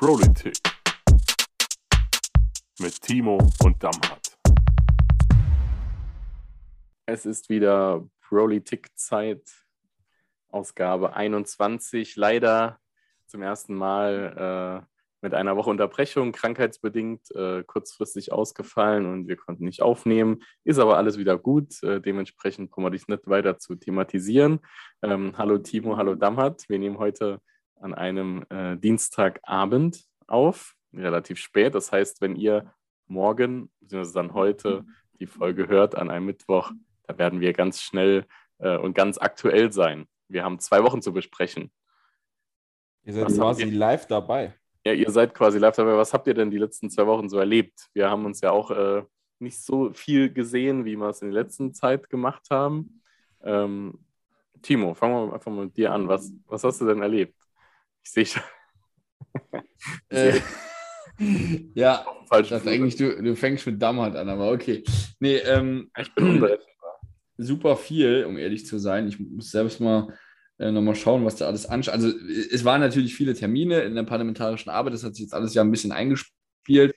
Politik mit Timo und Damhardt. Es ist wieder Politik-Zeit, Ausgabe 21. Leider zum ersten Mal äh, mit einer Woche Unterbrechung, krankheitsbedingt, äh, kurzfristig ausgefallen und wir konnten nicht aufnehmen. Ist aber alles wieder gut. Äh, dementsprechend brauchen wir dich nicht weiter zu thematisieren. Ähm, hallo Timo, hallo Damhardt. Wir nehmen heute an einem äh, Dienstagabend auf, relativ spät. Das heißt, wenn ihr morgen, beziehungsweise dann heute, die Folge hört an einem Mittwoch, da werden wir ganz schnell äh, und ganz aktuell sein. Wir haben zwei Wochen zu besprechen. Ihr seid Was quasi ihr? live dabei. Ja, ihr seid quasi live dabei. Was habt ihr denn die letzten zwei Wochen so erlebt? Wir haben uns ja auch äh, nicht so viel gesehen, wie wir es in der letzten Zeit gemacht haben. Ähm, Timo, fangen wir einfach mal mit dir an. Was, was hast du denn erlebt? Ich sehe schon. Äh, ja, falsch. das eigentlich, du, du fängst mit Dammernd an, aber okay. Nee, ähm, Ich bin unberechenbar. super viel, um ehrlich zu sein. Ich muss selbst mal äh, nochmal schauen, was da alles anschaut. Also es waren natürlich viele Termine in der parlamentarischen Arbeit, das hat sich jetzt alles ja ein bisschen eingespielt.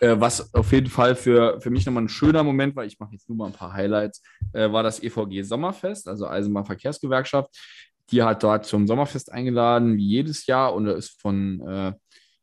Äh, was auf jeden Fall für, für mich nochmal ein schöner Moment war, ich mache jetzt nur mal ein paar Highlights, äh, war das EVG Sommerfest, also Eisenbahnverkehrsgewerkschaft. Die hat dort zum Sommerfest eingeladen, wie jedes Jahr, und da ist von äh,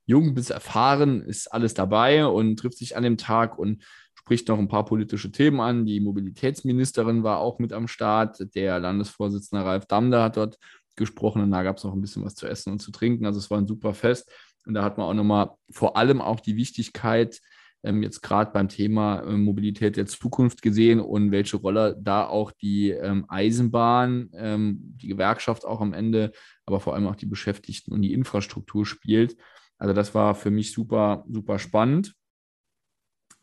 jung bis erfahren, ist alles dabei und trifft sich an dem Tag und spricht noch ein paar politische Themen an. Die Mobilitätsministerin war auch mit am Start. Der Landesvorsitzende Ralf Damder hat dort gesprochen und da gab es noch ein bisschen was zu essen und zu trinken. Also es war ein super Fest. Und da hat man auch nochmal vor allem auch die Wichtigkeit ähm, jetzt gerade beim Thema äh, Mobilität der Zukunft gesehen und welche Rolle da auch die ähm, Eisenbahn, ähm, die Gewerkschaft auch am Ende, aber vor allem auch die Beschäftigten und die Infrastruktur spielt. Also das war für mich super, super spannend.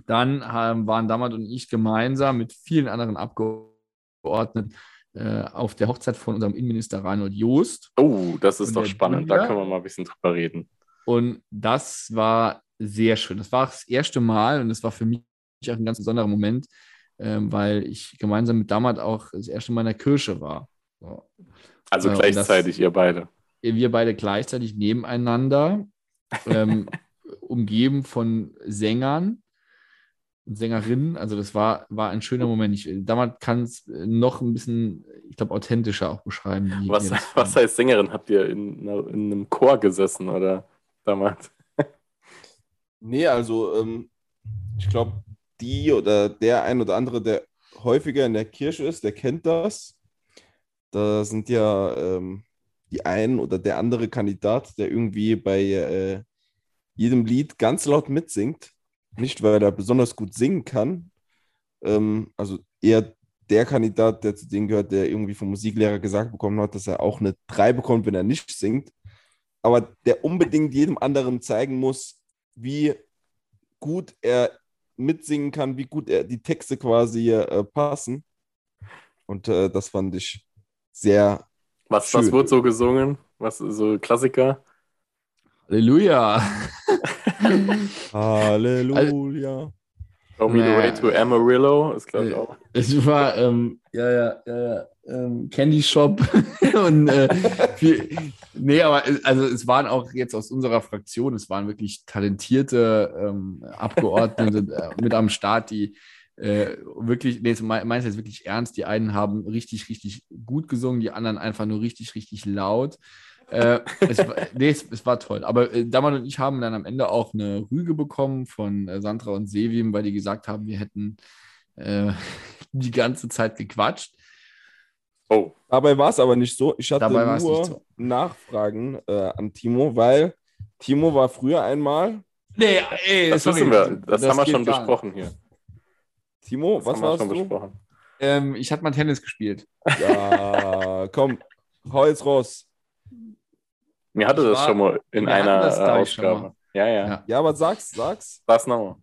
Dann ähm, waren Dammert und ich gemeinsam mit vielen anderen Abgeordneten äh, auf der Hochzeit von unserem Innenminister Reinhold Joost. Oh, das ist doch spannend. Da Julia? können wir mal ein bisschen drüber reden. Und das war sehr schön. Das war das erste Mal und das war für mich auch ein ganz besonderer Moment, ähm, weil ich gemeinsam mit Dammert auch das erste Mal in der Kirche war. So. Also und gleichzeitig, ihr beide. Wir beide gleichzeitig nebeneinander, ähm, umgeben von Sängern und Sängerinnen. Also das war, war ein schöner Moment. Ich, Dammert kann es noch ein bisschen, ich glaube, authentischer auch beschreiben. Was, das was heißt Sängerin? Habt ihr in, in einem Chor gesessen oder damals? Nee, also ähm, ich glaube, die oder der ein oder andere, der häufiger in der Kirche ist, der kennt das. Da sind ja ähm, die ein oder der andere Kandidat, der irgendwie bei äh, jedem Lied ganz laut mitsingt. Nicht, weil er besonders gut singen kann. Ähm, also eher der Kandidat, der zu denen gehört, der irgendwie vom Musiklehrer gesagt bekommen hat, dass er auch eine 3 bekommt, wenn er nicht singt. Aber der unbedingt jedem anderen zeigen muss, wie gut er mitsingen kann, wie gut er die Texte quasi äh, passen. Und äh, das fand ich sehr Was, was Schön. wird so gesungen? Was so Klassiker? Halleluja! Show Halleluja. Me the Way to Amarillo ist, glaube ich, Äh, auch. Es war, ähm, ja, ja, ja, ja, ähm, Candy Shop und äh, viel, nee, aber also es waren auch jetzt aus unserer Fraktion, es waren wirklich talentierte ähm, Abgeordnete äh, mit am Start, die äh, wirklich, nee, me- meinst du jetzt wirklich ernst, die einen haben richtig, richtig gut gesungen, die anderen einfach nur richtig, richtig laut. Äh, es, nee, es, es war toll. Aber äh, Daman und ich haben dann am Ende auch eine Rüge bekommen von äh, Sandra und Sevim, weil die gesagt haben, wir hätten äh, die ganze Zeit gequatscht. Oh, Dabei war es aber nicht so. Ich hatte nur so. Nachfragen äh, an Timo, weil Timo war früher einmal. Nee, ey, das sorry. wissen wir. Das, haben wir schon besprochen hier. Timo, Das was haben wir warst schon du? besprochen. Ähm, ich hatte mal Tennis gespielt. Ja, komm, hau jetzt raus. Mir hatte das war- schon mal in einer das, Ausgabe. Ja, ja. Ja. Ja, aber sag's, sag's. Was nochmal?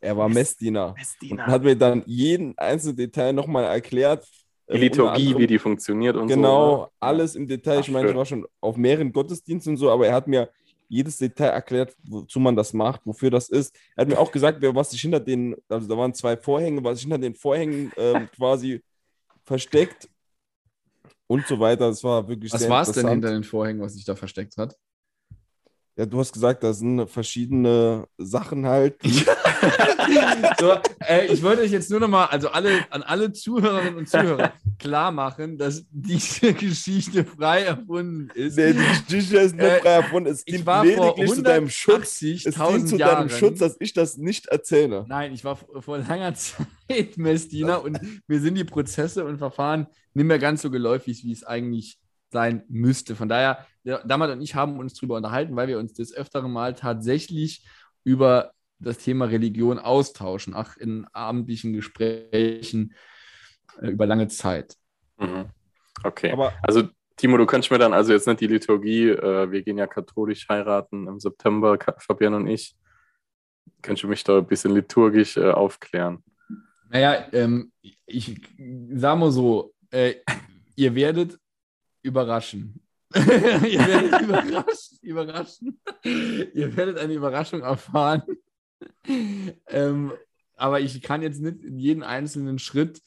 Er war Messdiener und Messdiener. hat mir dann jeden einzelnen Detail nochmal erklärt. Die äh, Liturgie, wie die funktioniert und Genau, so. ne? alles im Detail. Ach, ich meine, ich schön. war schon auf mehreren Gottesdiensten und so, aber er hat mir jedes Detail erklärt, wozu man das macht, wofür das ist. Er hat mir auch gesagt, wer- was sich hinter den, also da waren zwei Vorhänge, was sich hinter den Vorhängen ähm, quasi versteckt. und so weiter. Das war wirklich Was sehr war es denn hinter den Vorhängen, was sich da versteckt hat? Ja, du hast gesagt, da sind verschiedene Sachen halt. So, äh, ich wollte euch jetzt nur noch mal, also alle, an alle Zuhörerinnen und Zuhörer klar machen, dass diese Geschichte frei erfunden ist. Nee, die Geschichte ist nicht Äh, frei erfunden. Es ich dient lediglich zu deinem Schutz. Es dient 180.000 zu Jahren. deinem Schutz, dass ich das nicht erzähle. Nein, ich war vor vor langer Zeit Messdiener und mir sind die Prozesse und Verfahren nicht mehr ganz so geläufig, wie es eigentlich sein müsste. Von daher, Damat und ich haben uns darüber unterhalten, weil wir uns des öfteren Mal tatsächlich über das Thema Religion austauschen, auch in abendlichen Gesprächen äh, über lange Zeit. Mhm. Okay. Aber Also, Timo, du könntest mir dann also jetzt nicht die Liturgie, äh, wir gehen ja katholisch heiraten im September, Fabian und ich. Könntest du mich da ein bisschen liturgisch äh, aufklären? Naja, ähm, ich sag mal so, äh, ihr werdet überraschen. ihr werdet überraschen, überraschen. ihr werdet eine Überraschung erfahren. ähm, aber ich kann jetzt nicht in jeden einzelnen Schritt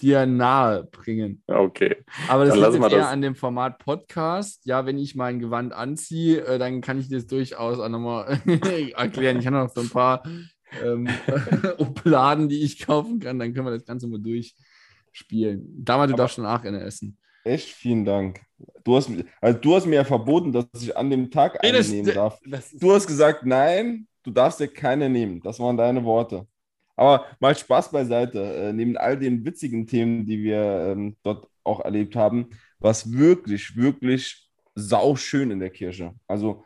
dir nahe bringen. Okay. Aber das Dann liegt jetzt eher das. an dem Format Podcast. Ja, wenn ich mein Gewand anziehe, äh, dann kann ich das durchaus auch nochmal erklären. Ich habe noch so ein paar ähm, Obladen, die ich kaufen kann. Dann können wir das Ganze mal durchspielen. Damals, du darfst schon Nachrennen essen. Echt vielen Dank. Du hast, also du hast mir ja verboten, dass ich an dem Tag Nee, eine das- nehmen darf. Das Du hast gesagt, nein, du darfst dir keine nehmen. Das waren deine Worte. Aber mal Spaß beiseite. Äh, neben all den witzigen Themen, die wir ähm, dort auch erlebt haben, war es wirklich, wirklich sauschön in der Kirche. Also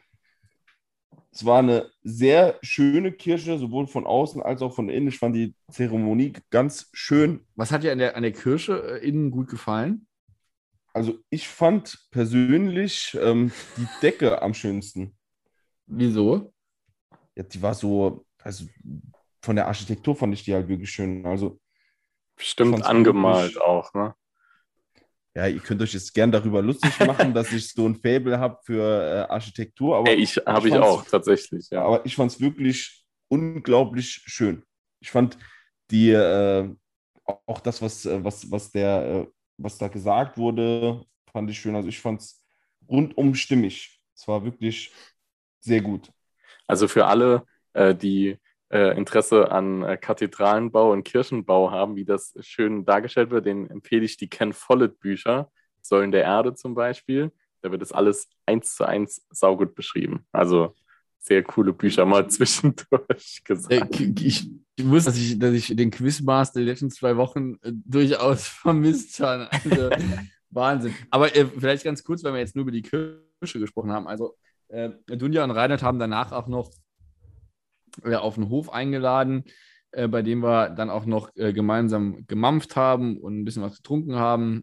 es war eine sehr schöne Kirche, sowohl von außen als auch von innen. Ich fand die Zeremonie ganz schön. was hat dir an der, an der Kirche äh, innen gut gefallen? Also ich fand persönlich ähm, die Decke am schönsten. Wieso? Ja, die war so, also von der Architektur fand ich die halt wirklich schön. Also Bestimmt angemalt wirklich- auch, ne? Ja, ihr könnt euch jetzt gern darüber lustig machen, dass ich so ein Faible habe für äh, Architektur, aber, Ey, ich habe ich fand's- auch tatsächlich, ja. aber ich fand es wirklich unglaublich schön. Ich fand die, äh, auch das, was, äh, was, was, der, äh, was da gesagt wurde, fand ich schön. Also ich fand es rundum stimmig. Es war wirklich sehr gut. Also für alle, äh, die äh, Interesse an äh, Kathedralenbau und Kirchenbau haben, wie das schön dargestellt wird, denen empfehle ich die Ken Follett Bücher, Säulen der Erde zum Beispiel. Da wird das alles eins zu eins saugut beschrieben. Also sehr coole Bücher mal zwischendurch gesagt. Ich, ich wusste, dass ich, dass ich den Quizmaster die letzten zwei Wochen äh, durchaus vermisst habe. Also, Wahnsinn. Aber äh, vielleicht ganz kurz, weil wir jetzt nur über die Kirche gesprochen haben. Also, äh, Dunja und Reinhard haben danach auch noch äh, auf den Hof eingeladen, äh, bei dem wir dann auch noch äh, gemeinsam gemampft haben und ein bisschen was getrunken haben.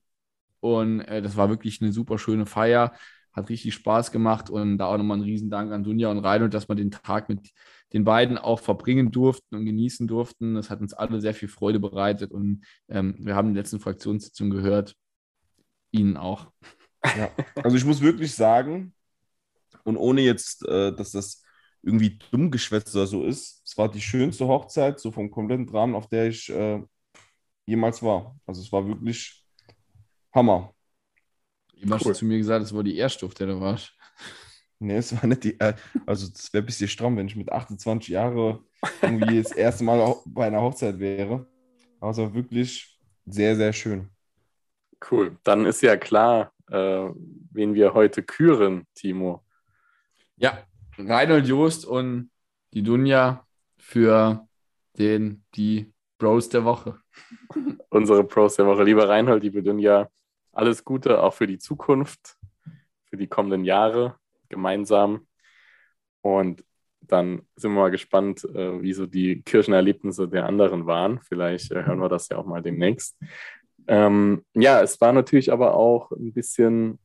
Und äh, das war wirklich eine super schöne Feier. Hat richtig Spaß gemacht und da auch nochmal ein Riesendank an Dunja und Reinhold, dass wir den Tag mit den beiden auch verbringen durften und genießen durften. Das hat uns alle sehr viel Freude bereitet und ähm, wir haben in der letzten Fraktionssitzung gehört, Ihnen auch. Ja. Also ich muss wirklich sagen, und ohne jetzt, äh, dass das irgendwie dumm geschwätzt oder so ist, es war die schönste Hochzeit, so vom kompletten Rahmen, auf der ich äh, jemals war. Also es war wirklich Hammer. Du hast Cool. zu mir gesagt, es war die erste, auf der du warst. Nee, es war nicht die, äh, also das wäre ein bisschen stramm, wenn ich mit 28 Jahren irgendwie das erste Mal bei einer Hochzeit wäre. Aber es war wirklich sehr, sehr schön. Cool. Dann ist ja klar, äh, wen wir heute küren, Timo. Ja, Reinhold Joost und die Dunja für den, die Bros der Woche. Unsere Pros der Woche. Lieber Reinhold, liebe Dunja, alles Gute auch für die Zukunft, für die kommenden Jahre gemeinsam. Und dann sind wir mal gespannt, äh, wie so die Kirchenerlebnisse der anderen waren. Vielleicht äh, hören wir das ja auch mal demnächst. Ähm, ja, es war natürlich aber auch ein bisschen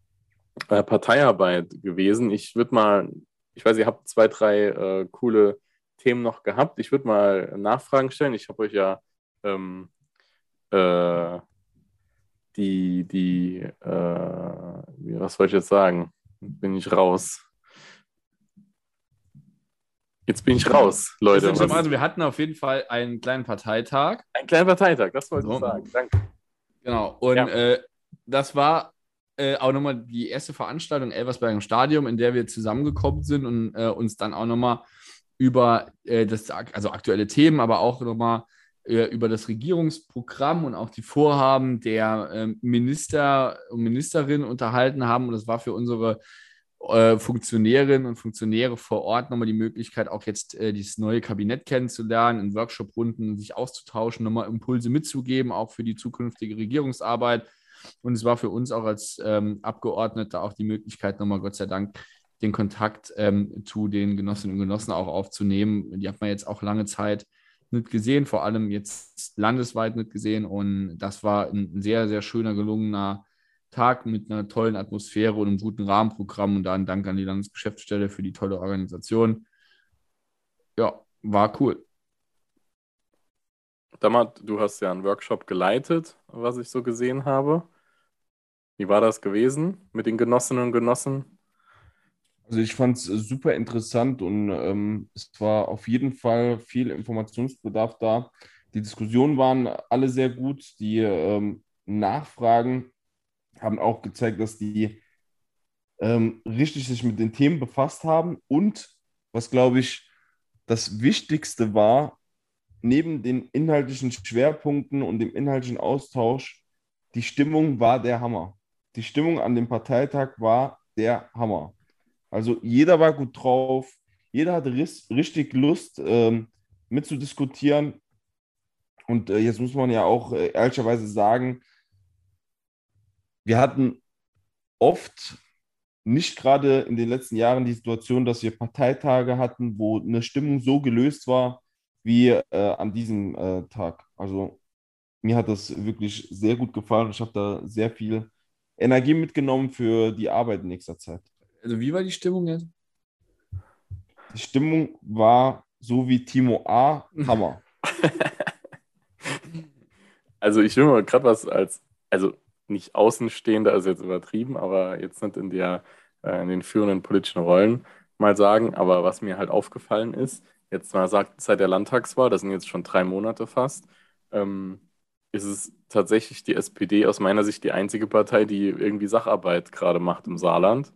äh, Parteiarbeit gewesen. Ich würde mal, ich weiß, ihr habt zwei, drei äh, coole Themen noch gehabt. Ich würde mal Nachfragen stellen. Ich habe euch ja ähm, äh, die, die, äh, was soll ich jetzt sagen? Bin ich raus. Jetzt bin ich raus, Leute. Also wir hatten auf jeden Fall einen kleinen Parteitag. ein kleiner Parteitag, das wollte So. ich sagen. Danke. Genau. Und Ja. äh, das war äh, auch nochmal die erste Veranstaltung Elversberg im Stadion, in der wir zusammengekommen sind und äh, uns dann auch nochmal über äh, das, also aktuelle Themen, aber auch nochmal über das Regierungsprogramm und auch die Vorhaben der ähm, Minister und Ministerinnen unterhalten haben. Und das war für unsere äh, Funktionärinnen und Funktionäre vor Ort nochmal die Möglichkeit, auch jetzt äh, dieses neue Kabinett kennenzulernen, in Workshop-Runden sich auszutauschen, nochmal Impulse mitzugeben, auch für die zukünftige Regierungsarbeit. Und es war für uns auch als ähm, Abgeordnete auch die Möglichkeit, nochmal Gott sei Dank den Kontakt ähm, zu den Genossinnen und Genossen auch aufzunehmen. Die hat man jetzt auch lange Zeit nicht gesehen, vor allem jetzt landesweit nicht gesehen. Und das war ein sehr, sehr schöner, gelungener Tag mit einer tollen Atmosphäre und einem guten Rahmenprogramm. Und da ein Dank an die Landesgeschäftsstelle für die tolle Organisation. Ja, war cool. Damat, du hast ja einen Workshop geleitet, was ich so gesehen habe. Wie war das gewesen mit den Genossinnen und Genossen? Also ich fand es super interessant und ähm, es war auf jeden Fall viel Informationsbedarf da. Die Diskussionen waren alle sehr gut. Die ähm, Nachfragen haben auch gezeigt, dass die ähm, richtig sich mit den Themen befasst haben. Und was, glaube ich, das Wichtigste war, neben den inhaltlichen Schwerpunkten und dem inhaltlichen Austausch, die Stimmung war der Hammer. Die Stimmung an dem Parteitag war der Hammer. Also jeder war gut drauf, jeder hatte richtig Lust ähm, mitzudiskutieren. Und äh, jetzt muss man ja auch äh, ehrlicherweise sagen, wir hatten oft nicht gerade in den letzten Jahren die Situation, dass wir Parteitage hatten, wo eine Stimmung so gelöst war wie äh, an diesem äh, Tag. Also mir hat das wirklich sehr gut gefallen. Ich habe da sehr viel Energie mitgenommen für die Arbeit in nächster Zeit. Also wie war die Stimmung jetzt? Die Stimmung war so wie Timo A. Hammer. also ich will mal gerade was als, also nicht Außenstehender, also jetzt übertrieben, aber jetzt nicht in, der, äh, in den führenden politischen Rollen mal sagen. Aber was mir halt aufgefallen ist, jetzt mal sagt, seit der Landtagswahl, das sind jetzt schon drei Monate fast, ähm, ist es tatsächlich die SPD aus meiner Sicht die einzige Partei, die irgendwie Sacharbeit gerade macht im Saarland.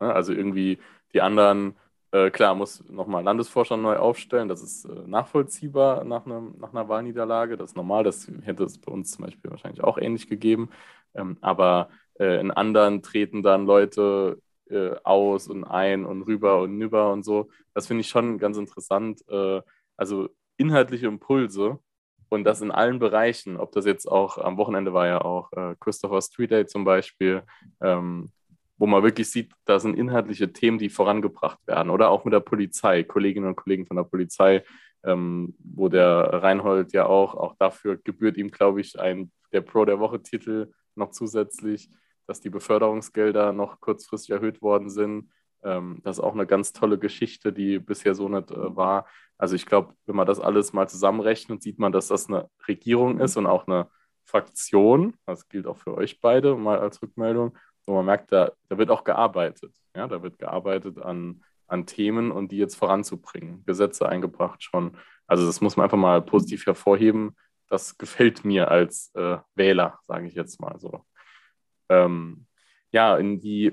Ne? Also irgendwie die anderen, äh, klar, muss nochmal Landesvorstand neu aufstellen, das ist äh, nachvollziehbar nach, einem, nach einer Wahlniederlage, das ist normal, das hätte es bei uns zum Beispiel wahrscheinlich auch ähnlich gegeben. Ähm, aber äh, in anderen treten dann Leute äh, aus und ein und rüber und nüber und so. Das finde ich schon ganz interessant. Äh, also inhaltliche Impulse und das in allen Bereichen, ob das jetzt auch am Wochenende war ja auch äh, Christopher Street Day zum Beispiel, ähm, wo man wirklich sieht, da sind inhaltliche Themen, die vorangebracht werden. Oder auch mit der Polizei, Kolleginnen und Kollegen von der Polizei, ähm, wo der Reinhold ja auch, auch dafür gebührt ihm, glaube ich, ein der Pro der Woche-Titel noch zusätzlich, dass die Beförderungsgelder noch kurzfristig erhöht worden sind. Ähm, das ist auch eine ganz tolle Geschichte, die bisher so nicht äh, war. Also ich glaube, wenn man das alles mal zusammenrechnet, sieht man, dass das eine Regierung ist und auch eine Fraktion. Das gilt auch für euch beide mal als Rückmeldung. Und man merkt, da, da wird auch gearbeitet. Ja, da wird gearbeitet an, an Themen und die jetzt voranzubringen. Gesetze eingebracht schon. Also das muss man einfach mal positiv hervorheben. Das gefällt mir als äh, Wähler, sage ich jetzt mal so. Ähm, ja, in die,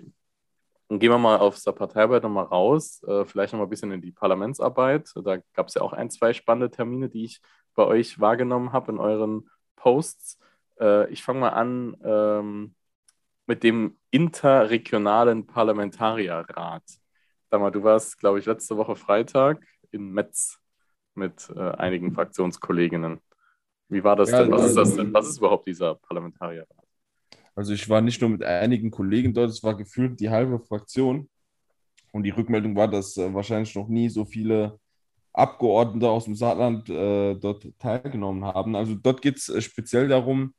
gehen wir mal aus der Parteiarbeit nochmal raus, äh, vielleicht nochmal ein bisschen in die Parlamentsarbeit. Da gab es ja auch ein, zwei spannende Termine, die ich bei euch wahrgenommen habe in euren Posts. Äh, ich fange mal an ähm, mit dem interregionalen Parlamentarierrat. Sag mal, du warst, glaube ich, letzte Woche Freitag in Metz mit äh, einigen Fraktionskolleginnen. Wie war das ja, denn? Was ist das denn? Was ist überhaupt dieser Parlamentarierrat? Also ich war nicht nur mit einigen Kollegen dort, es war gefühlt die halbe Fraktion. Und die Rückmeldung war, dass äh, wahrscheinlich noch nie so viele Abgeordnete aus dem Saarland äh, dort teilgenommen haben. Also dort geht es äh, speziell darum,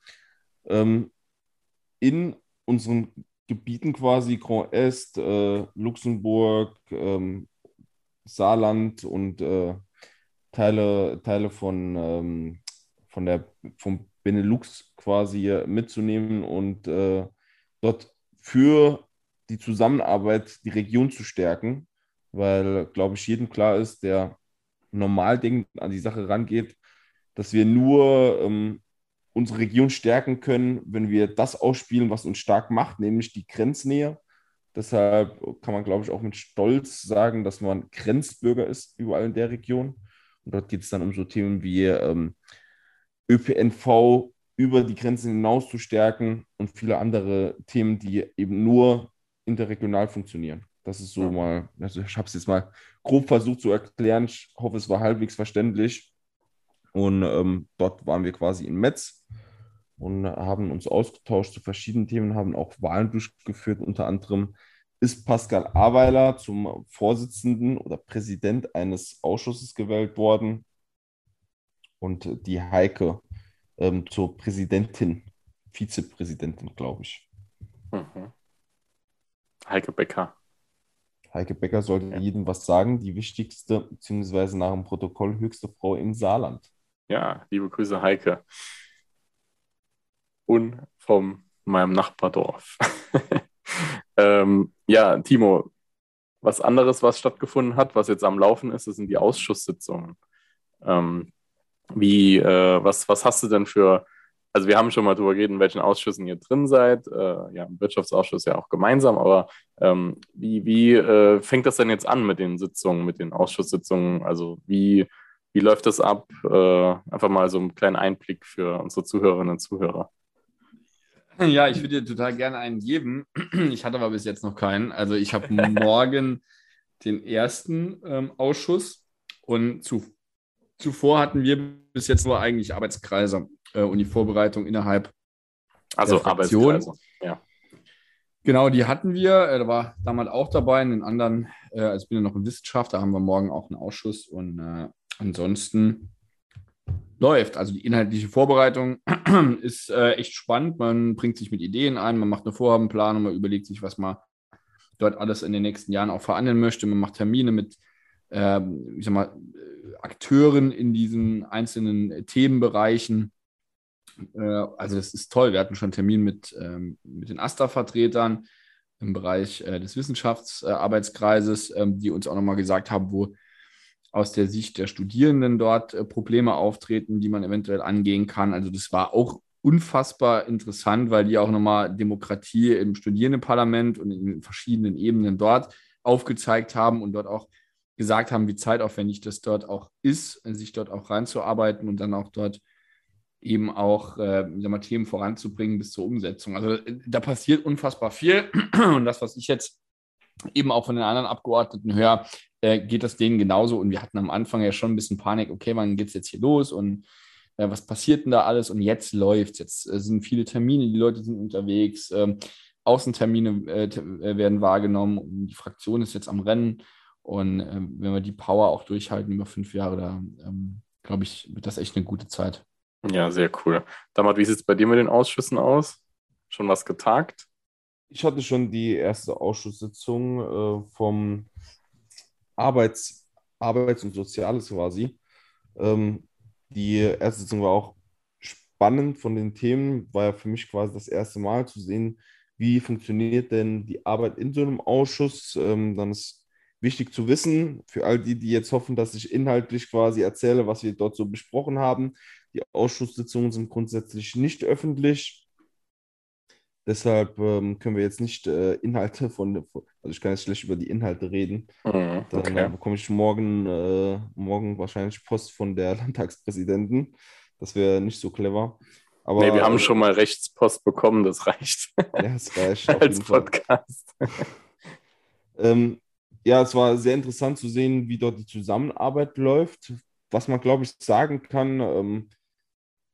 ähm, in unseren Gebieten quasi Grand Est, äh, Luxemburg, ähm, Saarland und äh, Teile, Teile von, ähm, von der, vom Benelux quasi mitzunehmen und äh, dort für die Zusammenarbeit die Region zu stärken, weil, glaube ich, jedem klar ist, der normal denkend an die Sache rangeht, dass wir nur ähm, unsere Region stärken können, wenn wir das ausspielen, was uns stark macht, nämlich die Grenznähe. Deshalb kann man, glaube ich, auch mit Stolz sagen, dass man Grenzbürger ist, überall in der Region. Und dort geht es dann um so Themen wie ähm, ÖPNV über die Grenzen hinaus zu stärken und viele andere Themen, die eben nur interregional funktionieren. Das ist so mal, also ich habe es jetzt mal grob versucht zu erklären. Ich hoffe, es war halbwegs verständlich. Und ähm, dort waren wir quasi in Metz und haben uns ausgetauscht zu verschiedenen Themen, haben auch Wahlen durchgeführt. Unter anderem ist Pascal Aweiler zum Vorsitzenden oder Präsident eines Ausschusses gewählt worden und die Heike ähm, zur Präsidentin, Vizepräsidentin, glaube ich. Mhm. Heike Becker. Heike Becker sollte Ja. jedem was sagen, die wichtigste, beziehungsweise nach dem Protokoll höchste Frau im Saarland. Ja, liebe Grüße, Heike. Und von meinem Nachbardorf. ähm, ja, Timo, was anderes, was stattgefunden hat, was jetzt am Laufen ist, das sind die Ausschusssitzungen. Ähm, wie, äh, was, was hast du denn für, also wir haben schon mal drüber geredet, in welchen Ausschüssen ihr drin seid, äh, ja, im Wirtschaftsausschuss ja auch gemeinsam, aber ähm, wie, wie äh, fängt das denn jetzt an mit den Sitzungen, mit den Ausschusssitzungen? Also wie, wie läuft das ab? Äh, einfach mal so einen kleinen Einblick für unsere Zuhörerinnen und Zuhörer. Ja, ich würde dir total gerne einen geben. Ich hatte aber bis jetzt noch keinen. Also ich habe morgen den ersten ähm, Ausschuss und zu, zuvor hatten wir bis jetzt nur eigentlich Arbeitskreise äh, und die Vorbereitung innerhalb. Also Der Fraktion. Arbeitskreise. Ja. Genau, die hatten wir. Äh, da war damals auch dabei. In den anderen, äh, also ich bin ja noch in Wissenschaft, da haben wir morgen auch einen Ausschuss und äh, ansonsten läuft. Also die inhaltliche Vorbereitung ist äh, echt spannend. Man bringt sich mit Ideen ein, man macht eine Vorhabenplanung, man überlegt sich, was man dort alles in den nächsten Jahren auch verhandeln möchte. Man macht Termine mit, ähm, ich sag mal, äh, Akteuren in diesen einzelnen Themenbereichen. Äh, also das ist toll. Wir hatten schon einen Termin mit, ähm, mit den AStA-Vertretern im Bereich äh, des Wissenschaftsarbeitskreises, ähm, die uns auch nochmal gesagt haben, wo aus der Sicht der Studierenden dort äh, Probleme auftreten, die man eventuell angehen kann. Also das war auch unfassbar interessant, weil die auch nochmal Demokratie im Studierendenparlament und in den verschiedenen Ebenen dort aufgezeigt haben und dort auch gesagt haben, wie zeitaufwendig das dort auch ist, sich dort auch reinzuarbeiten und dann auch dort eben auch äh, mal, Themen voranzubringen bis zur Umsetzung. Also äh, da passiert unfassbar viel und das, was ich jetzt eben auch von den anderen Abgeordneten höre, äh, geht das denen genauso. Und wir hatten am Anfang ja schon ein bisschen Panik, okay, wann geht es jetzt hier los und äh, was passiert denn da alles? Und jetzt läuft Jetzt äh, sind viele Termine, die Leute sind unterwegs, ähm, Außentermine äh, äh, werden wahrgenommen die Fraktion ist jetzt am Rennen. Und ähm, wenn wir die Power auch durchhalten über fünf Jahre, da ähm, glaube ich, wird das echt eine gute Zeit. ja, sehr cool. Damat, wie sieht es bei dir mit den Ausschüssen aus? Schon was getagt? Ich hatte schon die erste Ausschusssitzung äh, vom Arbeits-, Arbeits- und Soziales quasi. Ähm, die erste Sitzung war auch spannend von den Themen, war ja für mich quasi das erste Mal zu sehen, wie funktioniert denn die Arbeit in so einem Ausschuss. Ähm, dann ist wichtig zu wissen, für all die, die jetzt hoffen, dass ich inhaltlich quasi erzähle, was wir dort so besprochen haben. Die Ausschusssitzungen sind grundsätzlich nicht öffentlich. Deshalb ähm, können wir jetzt nicht äh, Inhalte von, also ich kann jetzt schlecht über die Inhalte reden. Mhm, Dann okay. äh, bekomme ich morgen, äh, morgen wahrscheinlich Post von der Landtagspräsidentin. Das wäre nicht so clever. Aber nee, wir haben äh, schon mal Rechtspost bekommen, das reicht Ja, es reicht als. Podcast. Ähm, ja, es war sehr interessant zu sehen, wie dort die Zusammenarbeit läuft. Was man, glaube ich, sagen kann, ähm,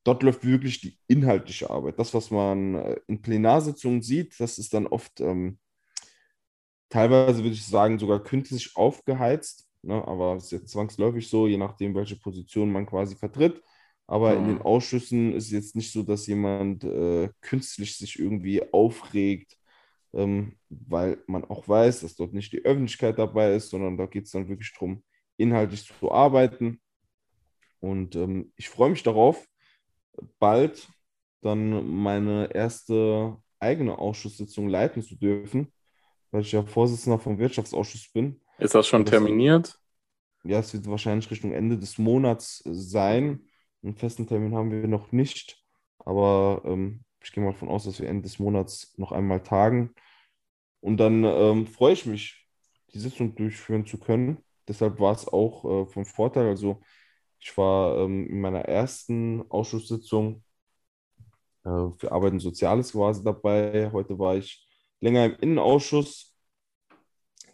dort läuft wirklich die inhaltliche Arbeit. Das, was man äh, in Plenarsitzungen sieht, das ist dann oft ähm, teilweise, würde ich sagen, sogar künstlich aufgeheizt. Ne? Aber es ist jetzt zwangsläufig so, je nachdem, welche Position man quasi vertritt. Aber in Mhm. den Ausschüssen ist es jetzt nicht so, dass jemand äh, künstlich sich irgendwie aufregt, ähm, weil man auch weiß, dass dort nicht die Öffentlichkeit dabei ist, sondern da geht es dann wirklich darum, inhaltlich zu arbeiten. Und ähm, ich freue mich darauf, bald dann meine erste eigene Ausschusssitzung leiten zu dürfen, weil ich ja Vorsitzender vom Wirtschaftsausschuss bin. Ist das schon Das- terminiert? Ja, es wird wahrscheinlich Richtung Ende des Monats sein. Einen festen Termin haben wir noch nicht. Aber ähm, ich gehe mal davon aus, dass wir Ende des Monats noch einmal tagen. Und dann ähm, freue ich mich, die Sitzung durchführen zu können. Deshalb war es auch äh, vom Vorteil. Also ich war ähm, in meiner ersten Ausschusssitzung äh, für Arbeit und Soziales quasi dabei. Heute war ich länger im Innenausschuss.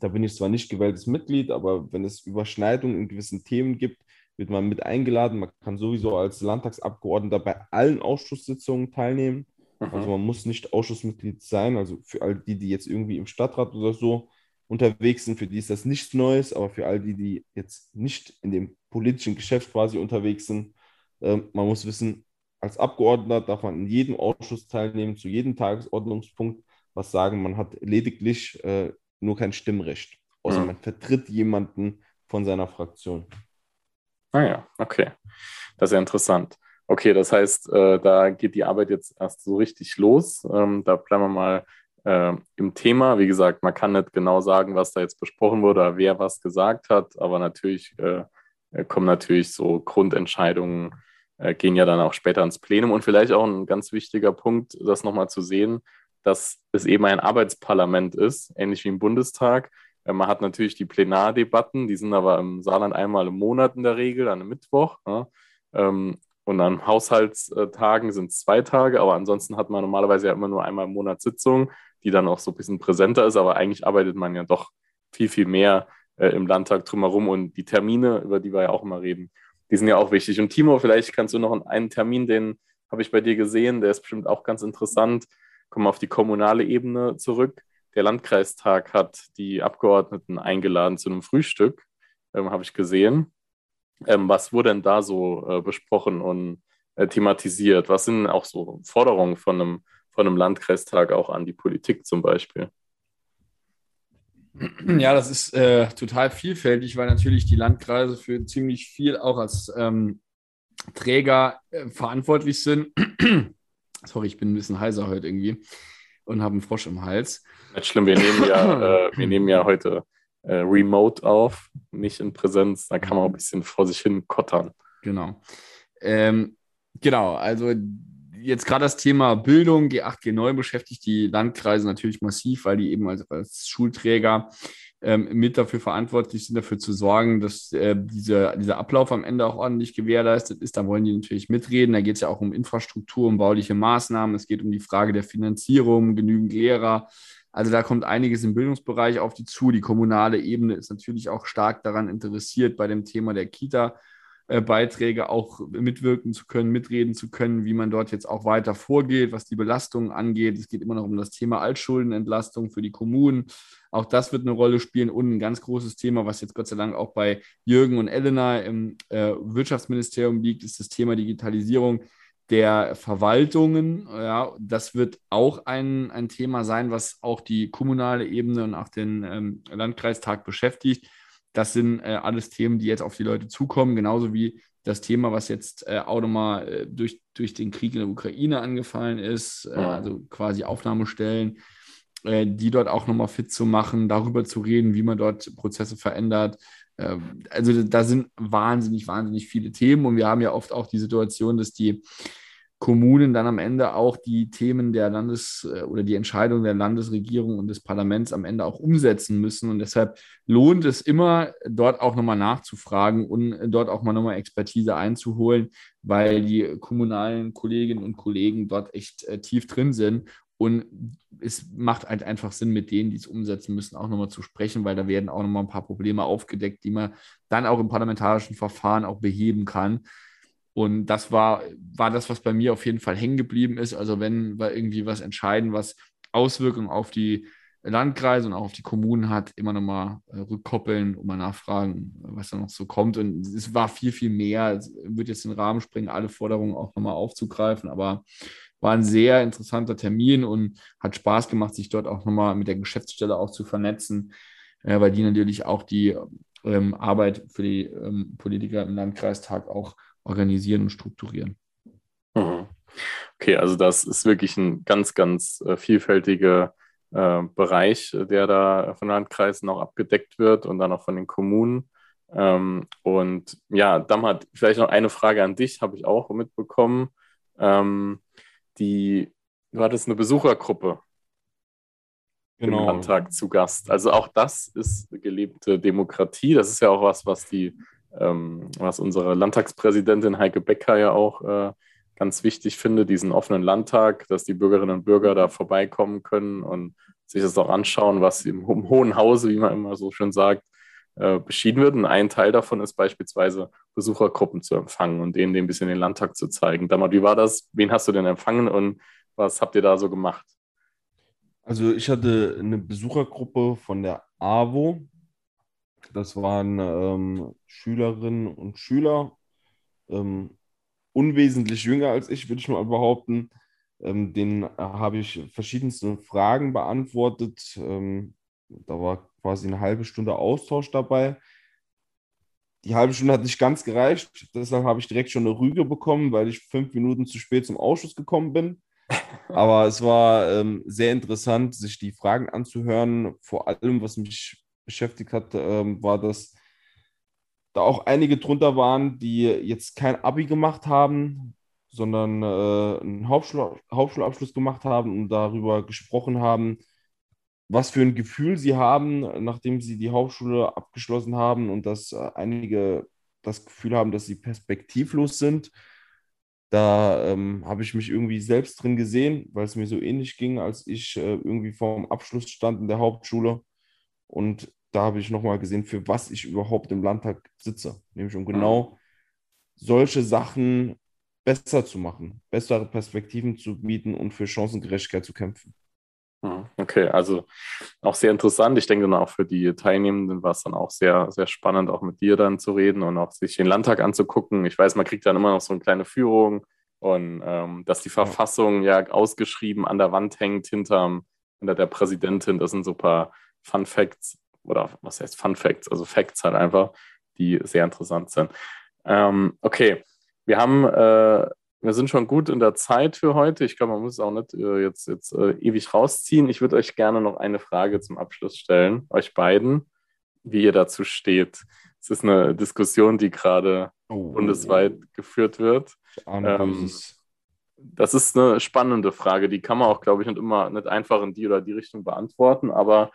Da bin ich zwar nicht gewähltes Mitglied, aber wenn es Überschneidungen in gewissen Themen gibt, wird man mit eingeladen. Man kann sowieso als Landtagsabgeordneter bei allen Ausschusssitzungen teilnehmen. Mhm. Also man muss nicht Ausschussmitglied sein. Also für all die, die jetzt irgendwie im Stadtrat oder so unterwegs sind, für die ist das nichts Neues. Aber für all die, die jetzt nicht in dem politischen Geschäft quasi unterwegs sind, äh, man muss wissen, als Abgeordneter darf man in jedem Ausschuss teilnehmen, zu jedem Tagesordnungspunkt was sagen. Man hat lediglich äh, nur kein Stimmrecht, außer mhm. man vertritt jemanden von seiner Fraktion. Ah ja, okay. Das ist ja interessant. Okay, das heißt, äh, da geht die Arbeit jetzt erst so richtig los. Ähm, da bleiben wir mal äh, im Thema. Wie gesagt, man kann nicht genau sagen, was da jetzt besprochen wurde oder wer was gesagt hat, aber natürlich äh, kommen natürlich so Grundentscheidungen, äh, gehen ja dann auch später ins Plenum. Und vielleicht auch ein ganz wichtiger Punkt, das nochmal zu sehen, dass es eben ein Arbeitsparlament ist, ähnlich wie im Bundestag. Äh, man hat natürlich die Plenardebatten, die sind aber im Saarland einmal im Monat in der Regel, an einem Mittwoch. Ja. Ähm, und an Haushaltstagen sind es zwei Tage, aber ansonsten hat man normalerweise ja immer nur einmal im Monat Sitzung, die dann auch so ein bisschen präsenter ist, aber eigentlich arbeitet man ja doch viel, viel mehr äh, im Landtag drumherum und die Termine, über die wir ja auch immer reden, die sind ja auch wichtig. Und Timo, vielleicht kannst du noch einen Termin, den habe ich bei dir gesehen, der ist bestimmt auch ganz interessant. Kommen wir auf die kommunale Ebene zurück der Landkreistag hat die Abgeordneten eingeladen zu einem Frühstück, ähm, habe ich gesehen. Ähm, was wurde denn da so äh, besprochen und äh, thematisiert? Was sind auch so Forderungen von einem, von einem Landkreistag auch an die Politik zum Beispiel? Ja, das ist äh, total vielfältig, weil natürlich die Landkreise für ziemlich viel auch als ähm, Träger äh, verantwortlich sind. Sorry, ich bin ein bisschen heiser heute irgendwie und habe einen Frosch im Hals. Nicht schlimm, wir nehmen ja, äh, wir nehmen ja heute äh, remote auf, nicht in Präsenz. Da kann man auch ein bisschen vor sich hin kottern. Genau. Ähm, genau, also jetzt gerade das Thema Bildung, G8, G9 beschäftigt die Landkreise natürlich massiv, weil die eben als, als Schulträger ähm, mit dafür verantwortlich sind, dafür zu sorgen, dass äh, diese, dieser Ablauf am Ende auch ordentlich gewährleistet ist. Da wollen die natürlich mitreden. Da geht es ja auch um Infrastruktur, um bauliche Maßnahmen. Es geht um die Frage der Finanzierung, genügend Lehrer. Also da kommt einiges im Bildungsbereich auf die zu. Die kommunale Ebene ist natürlich auch stark daran interessiert, bei dem Thema der Kita Beiträge auch mitwirken zu können, mitreden zu können, wie man dort jetzt auch weiter vorgeht, was die Belastungen angeht. Es geht immer noch um das Thema Altschuldenentlastung für die Kommunen. Auch das wird eine Rolle spielen und ein ganz großes Thema, was jetzt Gott sei Dank auch bei Jürgen und Elena im äh, Wirtschaftsministerium liegt, ist das Thema Digitalisierung der Verwaltungen. Ja, das wird auch ein, ein Thema sein, was auch die kommunale Ebene und auch den ähm, Landkreistag beschäftigt. Das sind äh, alles Themen, die jetzt auf die Leute zukommen, genauso wie das Thema, was jetzt äh, auch nochmal äh, durch, durch den Krieg in der Ukraine angefallen ist, äh, also quasi Aufnahmestellen, äh, die dort auch nochmal fit zu machen, darüber zu reden, wie man dort Prozesse verändert. Ähm, also da sind wahnsinnig, wahnsinnig viele Themen und wir haben ja oft auch die Situation, dass die Kommunen dann am Ende auch die Themen der Landes- äh, oder die Entscheidungen der Landesregierung und des Parlaments am Ende auch umsetzen müssen. Und deshalb lohnt es immer, dort auch nochmal nachzufragen und dort auch mal nochmal Expertise einzuholen, weil die kommunalen Kolleginnen und Kollegen dort echt äh, tief drin sind. Und es macht halt einfach Sinn, mit denen, die es umsetzen müssen, auch nochmal zu sprechen, weil da werden auch nochmal ein paar Probleme aufgedeckt, die man dann auch im parlamentarischen Verfahren auch beheben kann. Und das war, war das, was bei mir auf jeden Fall hängen geblieben ist. Also wenn wir irgendwie was entscheiden, was Auswirkungen auf die Landkreise und auch auf die Kommunen hat, immer nochmal äh, rückkoppeln und mal nachfragen, was da noch so kommt. Und es war viel, viel mehr. Es wird jetzt den Rahmen springen, alle Forderungen auch nochmal aufzugreifen, aber war ein sehr interessanter Termin und hat Spaß gemacht, sich dort auch nochmal mit der Geschäftsstelle auch zu vernetzen, äh, weil die natürlich auch die ähm, Arbeit für die ähm, Politiker im Landkreistag auch organisieren und strukturieren. Mhm. Okay, also das ist wirklich ein ganz, ganz äh, vielfältiger äh, Bereich, der da von Landkreisen auch abgedeckt wird und dann auch von den Kommunen. Ähm, und ja, Damhat, vielleicht noch eine Frage an dich, habe ich auch mitbekommen. Ähm, die, du hattest eine Besuchergruppe Genau. im Landtag zu Gast. Also auch das ist gelebte Demokratie. Das ist ja auch was, was die, ähm, was unsere Landtagspräsidentin Heike Becker ja auch äh, ganz wichtig findet, diesen offenen Landtag, dass die Bürgerinnen und Bürger da vorbeikommen können und sich das auch anschauen, was im, Hohen Hause, wie man immer so schön sagt, äh, beschieden wird. Und ein Teil davon ist beispielsweise Besuchergruppen zu empfangen und denen ein bisschen den Landtag zu zeigen. Damals, wie war das? Wen hast du denn empfangen und was habt ihr da so gemacht? Also ich hatte eine Besuchergruppe von der AWO. Das waren ähm, Schülerinnen und Schüler, ähm, unwesentlich jünger als ich, würde ich mal behaupten. Ähm, denen äh, habe ich verschiedenste Fragen beantwortet. Ähm, da war quasi eine halbe Stunde Austausch dabei. Die halbe Stunde hat nicht ganz gereicht, deshalb habe ich direkt schon eine Rüge bekommen, weil ich fünf Minuten zu spät zum Ausschuss gekommen bin. Aber es war ähm, sehr interessant, sich die Fragen anzuhören. Vor allem, was mich beschäftigt hat, ähm, war, dass da auch einige drunter waren, die jetzt kein Abi gemacht haben, sondern äh, einen Hauptschul Hauptschulabschluss gemacht haben und darüber gesprochen haben, was für ein Gefühl sie haben, nachdem sie die Hauptschule abgeschlossen haben und dass äh, einige das Gefühl haben, dass sie perspektivlos sind. Da ähm, habe ich mich irgendwie selbst drin gesehen, weil es mir so ähnlich ging, als ich äh, irgendwie vorm Abschluss stand in der Hauptschule. Und da habe ich nochmal gesehen, für was ich überhaupt im Landtag sitze. Nämlich um genau solche Sachen besser zu machen, bessere Perspektiven zu bieten und für Chancengerechtigkeit zu kämpfen. Hm, Okay, also auch sehr interessant. Ich denke dann auch für die Teilnehmenden war es dann auch sehr, sehr spannend, auch mit dir dann zu reden und auch sich den Landtag anzugucken. Ich weiß, man kriegt dann immer noch so eine kleine Führung und ähm, dass die Verfassung ja ausgeschrieben an der Wand hängt hinterm, hinter der Präsidentin. Das sind so ein paar Fun Facts oder was heißt Fun Facts, also Facts halt einfach, die sehr interessant sind. Ähm, okay, wir haben äh, wir sind schon gut in der Zeit für heute. Ich glaube, man muss es auch nicht äh, jetzt, jetzt äh, ewig rausziehen. Ich würde euch gerne noch eine Frage zum Abschluss stellen, euch beiden, wie ihr dazu steht. Es ist eine Diskussion, die gerade Oh. bundesweit geführt wird. Ähm. Das ist eine spannende Frage. Die kann man auch, glaube ich, nicht immer nicht einfach in die oder die Richtung beantworten. Aber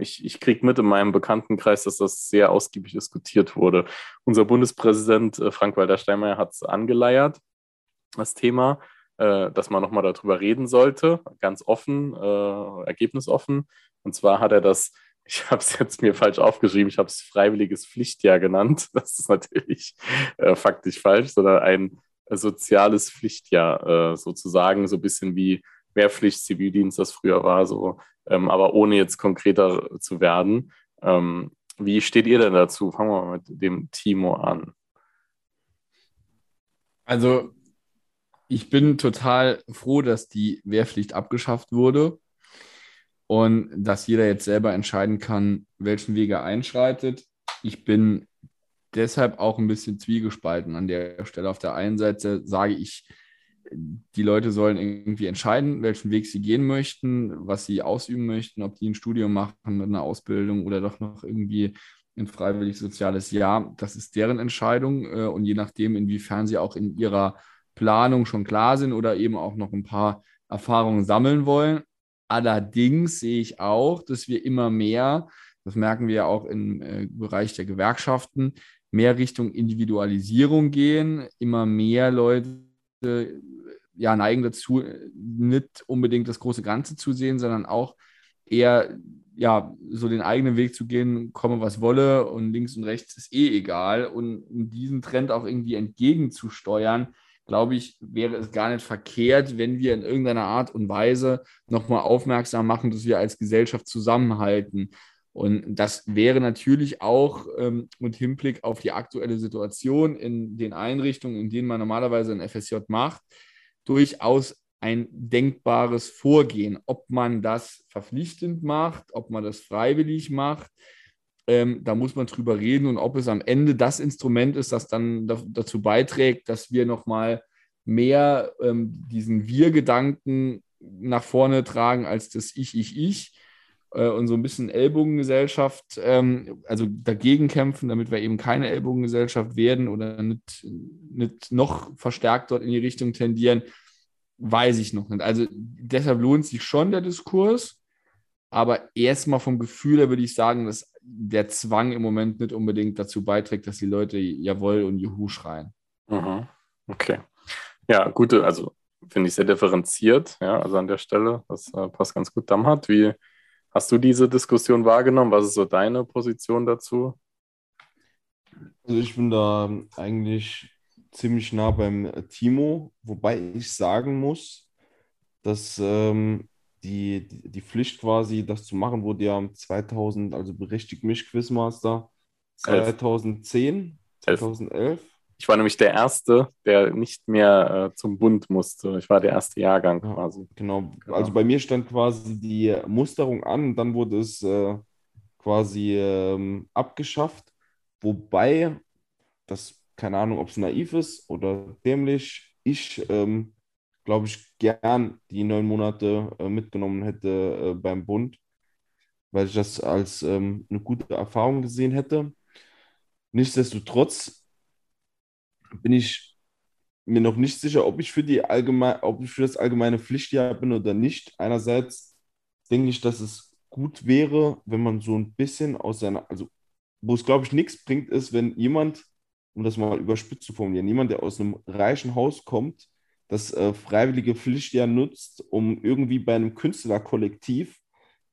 ich, ich kriege mit in meinem Bekanntenkreis, dass das sehr ausgiebig diskutiert wurde. Unser Bundespräsident äh, Frank-Walter Steinmeier hat es angeleiert, das Thema, äh, dass man nochmal darüber reden sollte, ganz offen, äh, ergebnisoffen. Und zwar hat er das, ich habe es jetzt mir falsch aufgeschrieben, ich habe es freiwilliges Pflichtjahr genannt. Das ist natürlich äh, faktisch falsch, sondern ein soziales Pflichtjahr äh, sozusagen, so ein bisschen wie Wehrpflicht, Zivildienst das früher war, so, ähm, aber ohne jetzt konkreter zu werden. Ähm, wie steht ihr denn dazu? Fangen wir mal mit dem Timo an. Also, ich bin total froh, dass die Wehrpflicht abgeschafft wurde und dass jeder jetzt selber entscheiden kann, welchen Weg er einschreitet. Ich bin deshalb auch ein bisschen zwiegespalten an der Stelle. Auf der einen Seite sage ich, die Leute sollen irgendwie entscheiden, welchen Weg sie gehen möchten, was sie ausüben möchten, ob die ein Studium machen, eine Ausbildung oder doch noch irgendwie ein freiwillig soziales Jahr. Das ist deren Entscheidung äh, und je nachdem, inwiefern sie auch in ihrer Planung schon klar sind oder eben auch noch ein paar Erfahrungen sammeln wollen. Allerdings sehe ich auch, dass wir immer mehr, das merken wir ja auch im äh, Bereich der Gewerkschaften, mehr Richtung Individualisierung gehen, immer mehr Leute ja, neigen dazu, nicht unbedingt das große Ganze zu sehen, sondern auch eher ja, so den eigenen Weg zu gehen, komme was wolle und links und rechts ist eh egal. Und um diesen Trend auch irgendwie entgegenzusteuern, glaube ich, wäre es gar nicht verkehrt, wenn wir in irgendeiner Art und Weise nochmal aufmerksam machen, dass wir als Gesellschaft zusammenhalten. Und das wäre natürlich auch ähm, mit Hinblick auf die aktuelle Situation in den Einrichtungen, in denen man normalerweise ein FSJ macht, durchaus ein denkbares Vorgehen. Ob man das verpflichtend macht, ob man das freiwillig macht, ähm, da muss man drüber reden und ob es am Ende das Instrument ist, das dann da, dazu beiträgt, dass wir nochmal mehr ähm, diesen Wir-Gedanken nach vorne tragen als das Ich, Ich, Ich äh, und so ein bisschen Ellbogengesellschaft, ähm, also dagegen kämpfen, damit wir eben keine Ellbogengesellschaft werden oder nicht, nicht noch verstärkt dort in die Richtung tendieren. weiß ich noch nicht. Also deshalb lohnt sich schon der Diskurs, aber erstmal vom Gefühl her würde ich sagen, dass der Zwang im Moment nicht unbedingt dazu beiträgt, dass die Leute Jawohl und Juhu schreien. Mhm. Okay. Ja, gute, also finde ich sehr differenziert, ja, also an der Stelle. Das äh, passt ganz gut. Damhat, wie hast du diese Diskussion wahrgenommen? Was ist so deine Position dazu? Also ich bin da eigentlich ziemlich nah beim Timo, wobei ich sagen muss, dass ähm, die, die Pflicht quasi, das zu machen, wurde ja 2000, also berechtigt mich Quizmaster, 2010, 2011. Ich war nämlich der Erste, der nicht mehr äh, zum Bund musste. Ich war der erste Jahrgang Ja, quasi. Genau. Genau. Also bei mir stand quasi die Musterung an und dann wurde es äh, quasi ähm, abgeschafft. Wobei, das, keine Ahnung, ob es naiv ist oder dämlich, ich, ähm, glaube ich, gern die neun Monate äh, mitgenommen hätte äh, beim Bund, weil ich das als ähm, eine gute Erfahrung gesehen hätte. Nichtsdestotrotz bin ich mir noch nicht sicher, ob ich für die allgemein, ob ich für das allgemeine Pflichtjahr bin oder nicht. Einerseits denke ich, dass es gut wäre, wenn man so ein bisschen aus seiner, also wo es glaube ich nichts bringt, ist, wenn jemand, um das mal überspitzt zu formulieren, jemand, der aus einem reichen Haus kommt, das äh, freiwillige Pflichtjahr nutzt, um irgendwie bei einem Künstlerkollektiv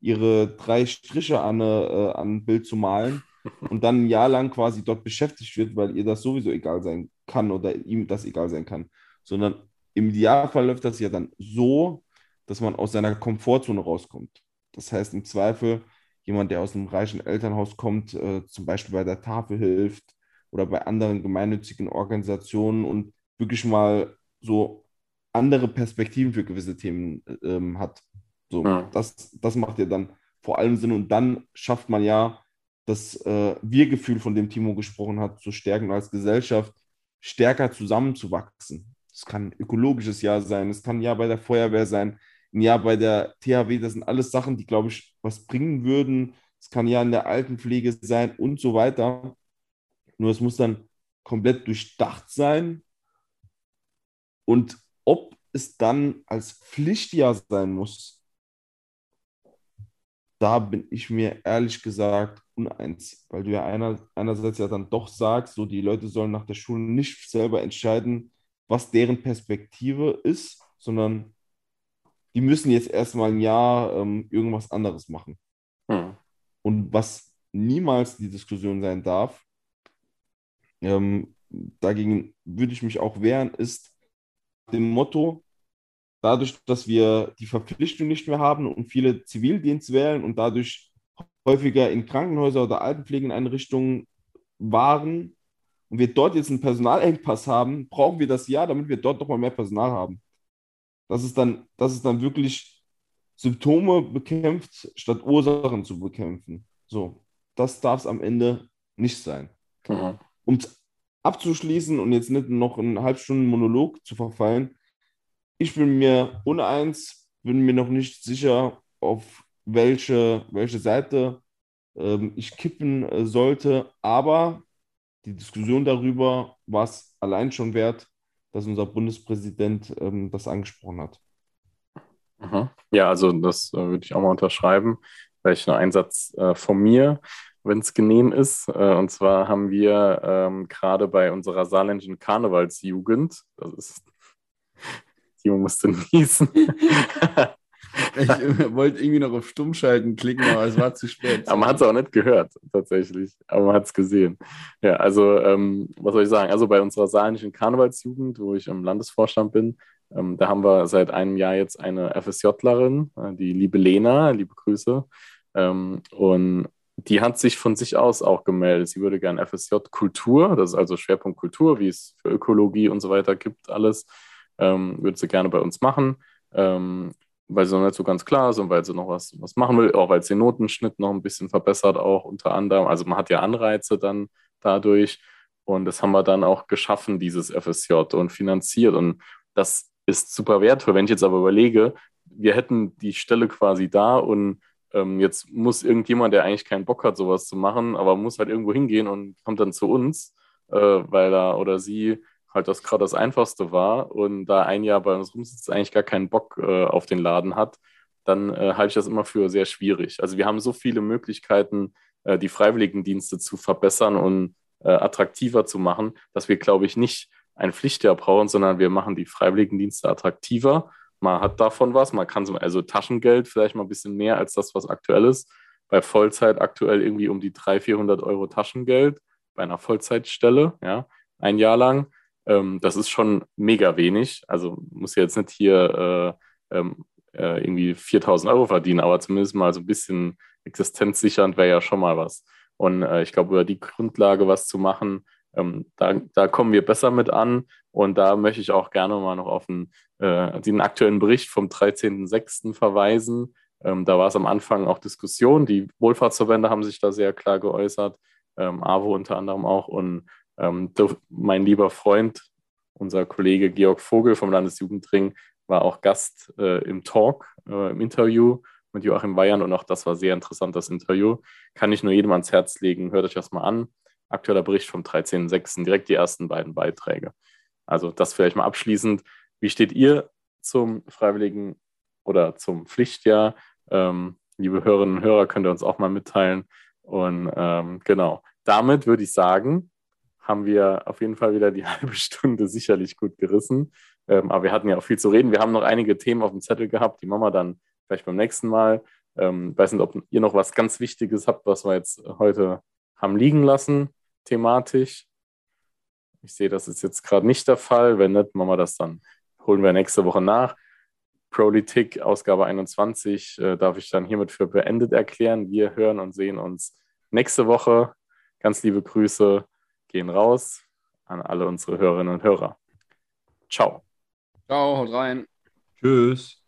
ihre drei Striche an, äh, an ein Bild zu malen und dann ein Jahr lang quasi dort beschäftigt wird, weil ihr das sowieso egal sein kann oder ihm das egal sein kann. Sondern im Idealfall läuft das ja dann so, dass man aus seiner Komfortzone rauskommt. Das heißt im Zweifel, jemand, der aus einem reichen Elternhaus kommt, äh, zum Beispiel bei der Tafel hilft oder bei anderen gemeinnützigen Organisationen und wirklich mal so andere Perspektiven für gewisse Themen ähm, hat. So, Ja. das, das macht ja dann vor allem Sinn und dann schafft man ja das äh, Wir-Gefühl, von dem Timo gesprochen hat, zu stärken als Gesellschaft stärker zusammenzuwachsen. Es kann ein ökologisches Jahr sein, es kann ein Jahr bei der Feuerwehr sein, ein Jahr bei der THW, das sind alles Sachen, die, glaube ich, was bringen würden. Es kann Jahr in der Altenpflege sein und so weiter. Nur es muss dann komplett durchdacht sein. Und ob es dann als Pflichtjahr sein muss, da bin ich mir ehrlich gesagt uneins, weil du ja einer, einerseits ja dann doch sagst, so die Leute sollen nach der Schule nicht selber entscheiden, was deren Perspektive ist, sondern die müssen jetzt erstmal ein Jahr ähm, irgendwas anderes machen. Hm. Und was niemals die Diskussion sein darf, ähm, dagegen würde ich mich auch wehren, ist dem Motto, dadurch, dass wir die Verpflichtung nicht mehr haben und viele Zivildienst wählen und dadurch häufiger in Krankenhäuser oder Altenpflegeneinrichtungen waren und wir dort jetzt einen Personalengpass haben, brauchen wir das Jahr, damit wir dort nochmal mehr Personal haben. Das ist dann, das ist dann wirklich Symptome bekämpft, statt Ursachen zu bekämpfen. So, das darf es am Ende nicht sein. Mhm. Um abzuschließen und jetzt nicht noch einen halbstunden Monolog zu verfallen, ich bin mir uneins, bin mir noch nicht sicher, auf welche, welche Seite ähm, ich kippen äh, sollte, aber die Diskussion darüber war es allein schon wert, dass unser Bundespräsident ähm, das angesprochen hat. Ja, also das äh, würde ich auch mal unterschreiben. Vielleicht noch ein Satz äh, von mir, wenn es genehm ist. Äh, und zwar haben wir ähm, gerade bei unserer saarländischen Karnevalsjugend, das ist, Timo musste niesen, Ich äh, wollte irgendwie noch auf Stummschalten klicken, aber es war zu spät. aber man hat es auch nicht gehört, tatsächlich, aber man hat es gesehen. Ja, also ähm, was soll ich sagen? Also bei unserer saarländischen Karnevalsjugend, wo ich im Landesvorstand bin, ähm, da haben wir seit einem Jahr jetzt eine FSJlerin, äh, die liebe Lena, liebe Grüße. Ähm, und die hat sich von sich aus auch gemeldet. Sie würde gerne FSJ Kultur, das ist also Schwerpunkt Kultur, wie es für Ökologie und so weiter gibt, alles, ähm, würde sie gerne bei uns machen, ähm, weil sie noch nicht so ganz klar ist und weil sie noch was, was machen will, auch weil sie den Notenschnitt noch ein bisschen verbessert, auch unter anderem. Also man hat ja Anreize dann dadurch. Und das haben wir dann auch geschaffen, dieses FSJ und finanziert. Und das ist super wertvoll. Wenn ich jetzt aber überlege, wir hätten die Stelle quasi da und ähm, jetzt muss irgendjemand, der eigentlich keinen Bock hat, sowas zu machen, aber muss halt irgendwo hingehen und kommt dann zu uns, äh, weil er oder sie halt das gerade das Einfachste war und da ein Jahr bei uns rumsitzt, eigentlich gar keinen Bock äh, auf den Laden hat, dann äh, halte ich das immer für sehr schwierig. Also wir haben so viele Möglichkeiten, äh, die Freiwilligendienste zu verbessern und äh, attraktiver zu machen, dass wir, glaube ich, nicht ein Pflichtjahr brauchen, sondern wir machen die Freiwilligendienste attraktiver. Man hat davon was, man kann so, also Taschengeld vielleicht mal ein bisschen mehr als das, was aktuell ist. Bei Vollzeit aktuell irgendwie um die 300, 400 Euro Taschengeld bei einer Vollzeitstelle, ja, ein Jahr lang. Ähm, das ist schon mega wenig. Also muss jetzt nicht hier äh, ähm, äh, irgendwie 4000 Euro verdienen, aber zumindest mal so ein bisschen existenzsichernd wäre ja schon mal was. Und äh, ich glaube, über die Grundlage was zu machen, ähm, da, da kommen wir besser mit an. Und da möchte ich auch gerne mal noch auf den, äh, den aktuellen Bericht vom 13.06. verweisen. Ähm, da war es am Anfang auch Diskussion. Die Wohlfahrtsverbände haben sich da sehr klar geäußert, ähm, AWO unter anderem auch. Und ähm, mein lieber Freund, unser Kollege Georg Vogel vom Landesjugendring, war auch Gast äh, im Talk, äh, im Interview mit Joachim Bayern und auch das war sehr interessant, das Interview. Kann ich nur jedem ans Herz legen, hört euch das mal an. Aktueller Bericht vom 13.06., direkt die ersten beiden Beiträge. Also das vielleicht mal abschließend. Wie steht ihr zum Freiwilligen oder zum Pflichtjahr? Ähm, liebe Hörerinnen und Hörer, könnt ihr uns auch mal mitteilen. Und ähm, genau, damit würde ich sagen, haben wir auf jeden Fall wieder die halbe Stunde sicherlich gut gerissen. Ähm, aber wir hatten ja auch viel zu reden. Wir haben noch einige Themen auf dem Zettel gehabt, die wir dann vielleicht beim nächsten Mal. Ähm, weiß nicht, ob ihr noch was ganz Wichtiges habt, was wir jetzt heute haben liegen lassen, thematisch. Ich sehe, das ist jetzt gerade nicht der Fall. Wenn nicht, machen wir das dann, holen wir nächste Woche nach. Politik, Ausgabe 21, äh, darf ich dann hiermit für beendet erklären. Wir hören und sehen uns nächste Woche. Ganz liebe Grüße gehen raus an alle unsere Hörerinnen und Hörer. Ciao. Ciao, haut rein. Tschüss.